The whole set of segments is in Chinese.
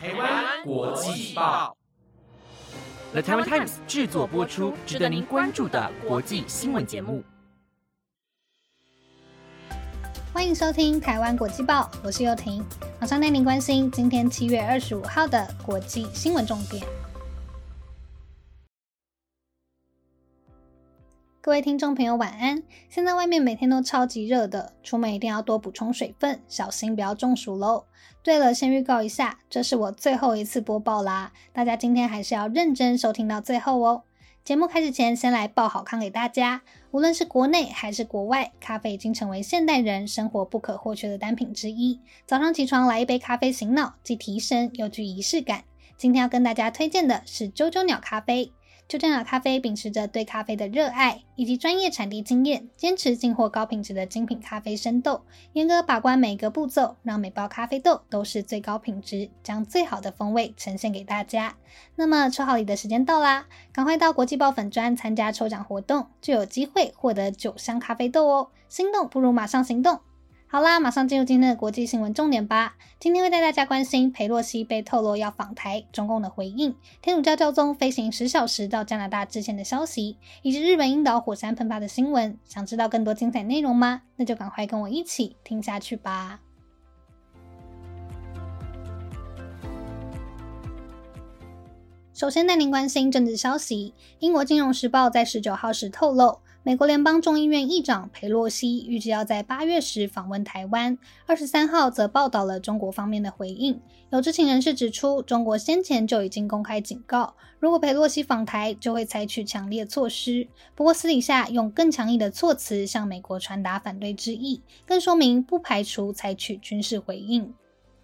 台湾国际报，The Taiwan Times 制作播出，值得您关注的国际新闻节目。欢迎收听台湾国际报，我是幼婷，马上带您关心今天七月二十五号的国际新闻重点。各位听众朋友，晚安！现在外面每天都超级热的，出门一定要多补充水分，小心不要中暑喽。对了，先预告一下，这是我最后一次播报啦，大家今天还是要认真收听到最后哦。节目开始前，先来报好康给大家。无论是国内还是国外，咖啡已经成为现代人生活不可或缺的单品之一。早上起床来一杯咖啡醒脑，既提神又具仪式感。今天要跟大家推荐的是啾啾鸟咖啡。就这样，咖啡秉持着对咖啡的热爱以及专业产地经验，坚持进货高品质的精品咖啡生豆，严格把关每个步骤，让每包咖啡豆都是最高品质，将最好的风味呈现给大家。那么抽好礼的时间到啦，赶快到国际爆粉专参加抽奖活动，就有机会获得九箱咖啡豆哦！心动不如马上行动。好啦，马上进入今天的国际新闻重点吧。今天会带大家关心佩洛西被透露要访台，中共的回应；天主教教宗飞行十小时到加拿大致歉的消息，以及日本樱岛火山喷发的新闻。想知道更多精彩内容吗？那就赶快跟我一起听下去吧。首先带您关心政治消息，英国金融时报在十九号时透露。美国联邦众议院议长佩洛西预计要在八月时访问台湾。二十三号则报道了中国方面的回应。有知情人士指出，中国先前就已经公开警告，如果佩洛西访台，就会采取强烈措施。不过私底下用更强硬的措辞向美国传达反对之意，更说明不排除采取军事回应。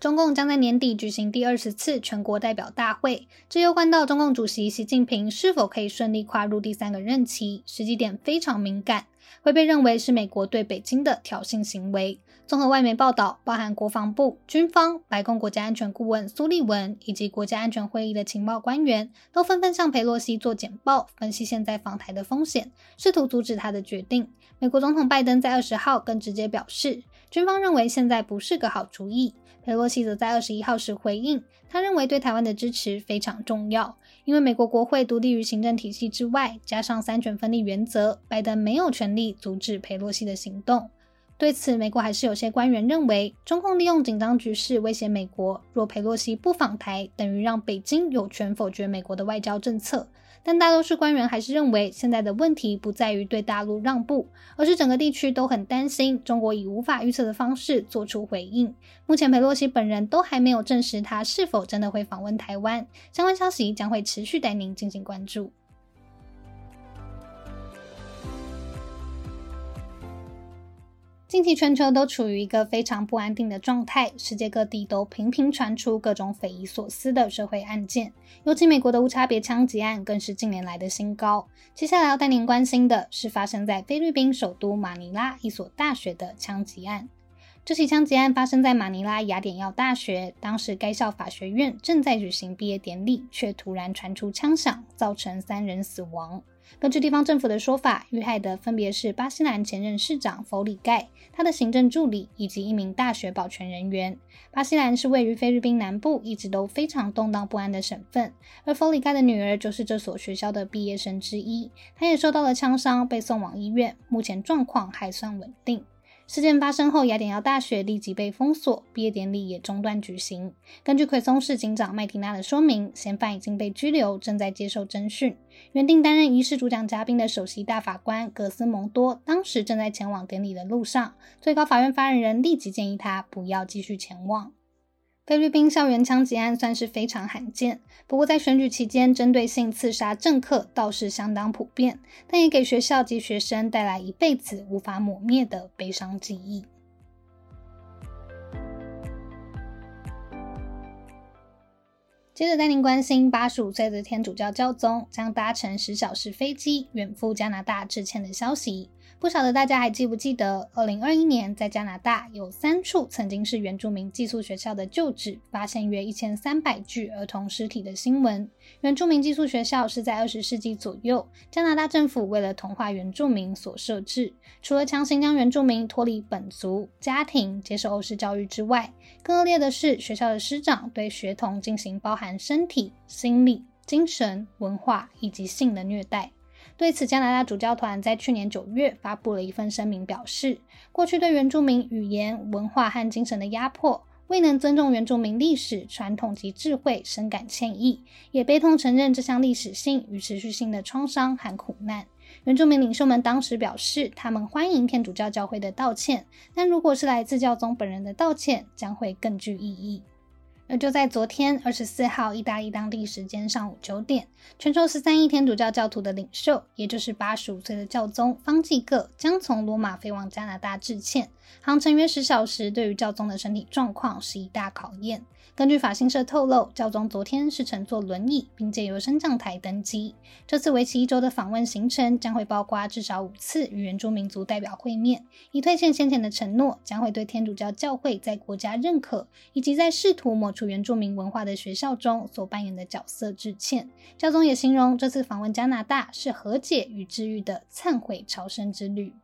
中共将在年底举行第二十次全国代表大会，这又关到中共主席习近平是否可以顺利跨入第三个任期，时机点非常敏感，会被认为是美国对北京的挑衅行为。综合外媒报道，包含国防部、军方、白宫国家安全顾问苏利文以及国家安全会议的情报官员，都纷纷向佩洛西做简报，分析现在访台的风险，试图阻止他的决定。美国总统拜登在二十号更直接表示，军方认为现在不是个好主意。佩洛西则在二十一号时回应，他认为对台湾的支持非常重要，因为美国国会独立于行政体系之外，加上三权分立原则，拜登没有权力阻止佩洛西的行动。对此，美国还是有些官员认为，中共利用紧张局势威胁美国，若佩洛西不访台，等于让北京有权否决美国的外交政策。但大多数官员还是认为，现在的问题不在于对大陆让步，而是整个地区都很担心中国以无法预测的方式做出回应。目前，佩洛西本人都还没有证实他是否真的会访问台湾，相关消息将会持续带您进行关注。近期全球都处于一个非常不安定的状态，世界各地都频频传出各种匪夷所思的社会案件，尤其美国的无差别枪击案更是近年来的新高。接下来要带您关心的是发生在菲律宾首都马尼拉一所大学的枪击案。这起枪击案发生在马尼拉雅典耀大学，当时该校法学院正在举行毕业典礼，却突然传出枪响，造成三人死亡。根据地方政府的说法，遇害的分别是巴西兰前任市长弗里盖、他的行政助理以及一名大学保全人员。巴西兰是位于菲律宾南部，一直都非常动荡不安的省份，而弗里盖的女儿就是这所学校的毕业生之一，她也受到了枪伤，被送往医院，目前状况还算稳定。事件发生后，雅典要大学立即被封锁，毕业典礼也中断举行。根据奎松市警长麦提娜的说明，嫌犯已经被拘留，正在接受侦讯。原定担任仪式主讲嘉宾的首席大法官格斯蒙多，当时正在前往典礼的路上，最高法院发言人立即建议他不要继续前往。菲律宾校园枪击案算是非常罕见，不过在选举期间，针对性刺杀政客倒是相当普遍，但也给学校及学生带来一辈子无法抹灭的悲伤记忆。接着带您关心，八十五岁的天主教教宗将搭乘十小时飞机远赴加拿大致歉的消息。不晓得大家还记不记得，二零二一年在加拿大有三处曾经是原住民寄宿学校的旧址，发现约一千三百具儿童尸体的新闻。原住民寄宿学校是在二十世纪左右，加拿大政府为了同化原住民所设置。除了强行将原住民脱离本族家庭，接受欧式教育之外，更恶劣的是学校的师长对学童进行包含身体、心理、精神、文化以及性的虐待。对此，加拿大主教团在去年九月发布了一份声明，表示过去对原住民语言、文化和精神的压迫，未能尊重原住民历史传统及智慧，深感歉意，也悲痛承认这项历史性与持续性的创伤和苦难。原住民领袖们当时表示，他们欢迎天主教教会的道歉，但如果是来自教宗本人的道歉，将会更具意义。而就在昨天二十四号，意大利当地时间上午九点，全球十三亿天主教教徒的领袖，也就是八十五岁的教宗方济各，将从罗马飞往加拿大致歉，航程约十小时，对于教宗的身体状况是一大考验。根据法新社透露，教宗昨天是乘坐轮椅，并借由升降台登机。这次为期一周的访问行程将会包括至少五次与原住民族代表会面，以兑现先前的承诺，将会对天主教教会在国家认可以及在试图抹除原住民文化的学校中所扮演的角色致歉。教宗也形容这次访问加拿大是和解与治愈的忏悔朝圣之旅。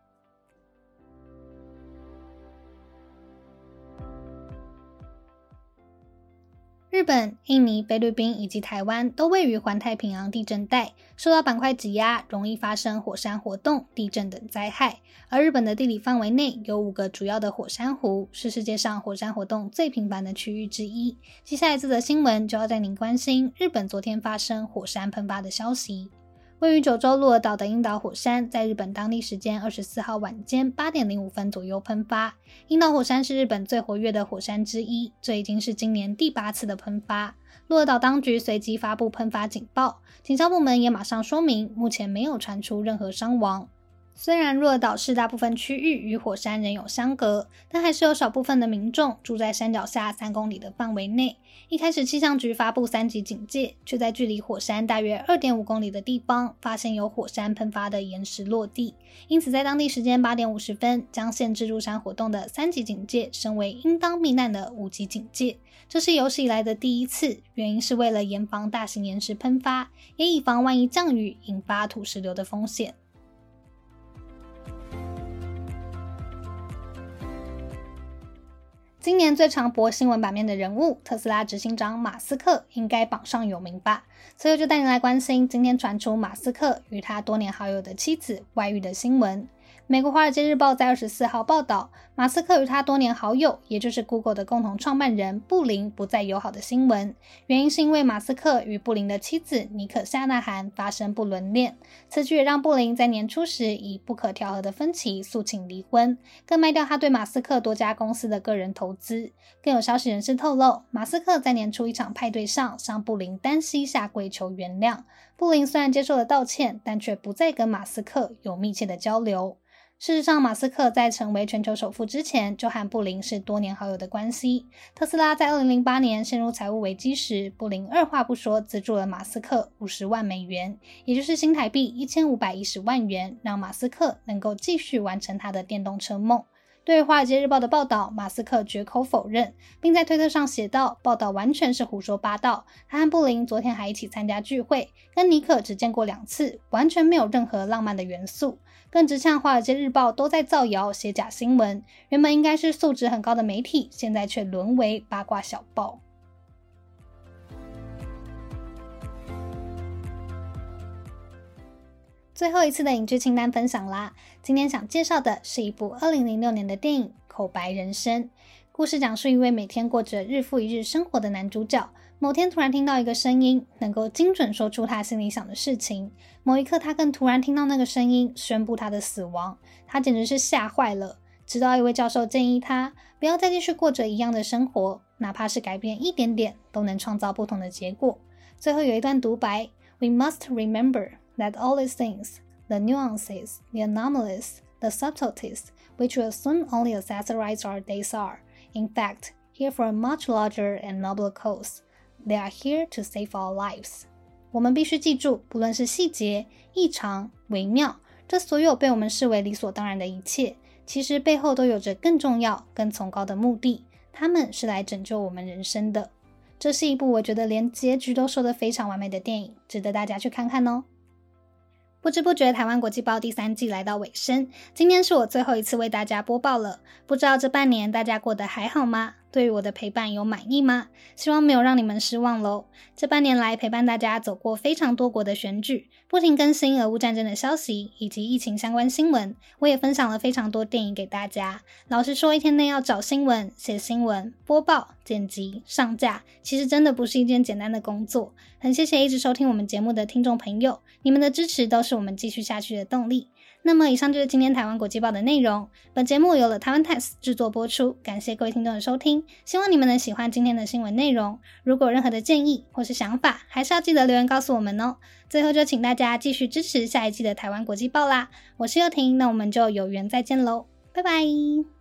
日本、印尼、菲律宾以及台湾都位于环太平洋地震带，受到板块挤压，容易发生火山活动、地震等灾害。而日本的地理范围内有五个主要的火山湖，是世界上火山活动最频繁的区域之一。接下来这则新闻就要带您关心日本昨天发生火山喷发的消息。位于九州鹿儿岛的樱岛火山，在日本当地时间二十四号晚间八点零五分左右喷发。樱岛火山是日本最活跃的火山之一，这已经是今年第八次的喷发。鹿儿岛当局随即发布喷发警报，警消部门也马上说明，目前没有传出任何伤亡。虽然鹿儿岛市大部分区域与火山仍有相隔，但还是有少部分的民众住在山脚下三公里的范围内。一开始气象局发布三级警戒，却在距离火山大约二点五公里的地方发现有火山喷发的岩石落地，因此在当地时间八点五十分将限制入山活动的三级警戒升为应当避难的五级警戒。这是有史以来的第一次，原因是为了严防大型岩石喷发，也以防万一降雨引发土石流的风险。今年最常博新闻版面的人物，特斯拉执行长马斯克应该榜上有名吧？所以就带你来关心今天传出马斯克与他多年好友的妻子外遇的新闻。美国《华尔街日报》在二十四号报道，马斯克与他多年好友，也就是 Google 的共同创办人布林不再友好的新闻。原因是因为马斯克与布林的妻子尼克夏纳罕发生不伦恋，此举也让布林在年初时以不可调和的分歧诉请离婚，更卖掉他对马斯克多家公司的个人投资。更有消息人士透露，马斯克在年初一场派对上向布林单膝下跪求原谅，布林虽然接受了道歉，但却不再跟马斯克有密切的交流。事实上，马斯克在成为全球首富之前，就和布林是多年好友的关系。特斯拉在2008年陷入财务危机时，布林二话不说资助了马斯克50万美元，也就是新台币1510万元，让马斯克能够继续完成他的电动车梦。对《华尔街日报》的报道，马斯克绝口否认，并在推特上写道：“报道完全是胡说八道。他和布林昨天还一起参加聚会，跟尼克只见过两次，完全没有任何浪漫的元素。”更直呛《华尔街日报》都在造谣、写假新闻。原本应该是素质很高的媒体，现在却沦为八卦小报。最后一次的影剧清单分享啦！今天想介绍的是一部二零零六年的电影《口白人生》。故事讲述一位每天过着日复一日生活的男主角，某天突然听到一个声音，能够精准说出他心里想的事情。某一刻，他更突然听到那个声音宣布他的死亡，他简直是吓坏了。直到一位教授建议他不要再继续过着一样的生活，哪怕是改变一点点，都能创造不同的结果。最后有一段独白：We must remember that all these things, the nuances, the anomalies, the subtleties, which will soon only accessorize our days are. In fact, here for a much larger and nobler cause, they are here to save our lives. 我们必须记住，不论是细节、异常、微妙， 这所有被我们视为理所当然的一切，其实背后都有着更重要、更崇高的目的。他们是来拯救我们人生的。这是一部我觉得连结局都说得非常完美的电影，值得大家去看看哦。 不知不觉，台湾国际报第三季来到尾声，今天是我最后一次为大家播报了。不知道这半年大家过得还好吗？对于我的陪伴有满意吗？希望没有让你们失望喽。这半年来陪伴大家走过非常多国的选举，不停更新俄乌战争的消息以及疫情相关新闻。我也分享了非常多电影给大家。老实说，一天内要找新闻、写新闻、播报、剪辑、上架，其实真的不是一件简单的工作。很谢谢一直收听我们节目的听众朋友，你们的支持都是我们继续下去的动力。那么，以上就是今天台湾国际报的内容。本节目由了台湾 Times 制作播出，感谢各位听众的收听。希望你们能喜欢今天的新闻内容。如果有任何的建议或是想法，还是要记得留言告诉我们哦。最后，就请大家继续支持下一季的台湾国际报啦。我是幼婷，那我们就有缘再见喽，拜拜。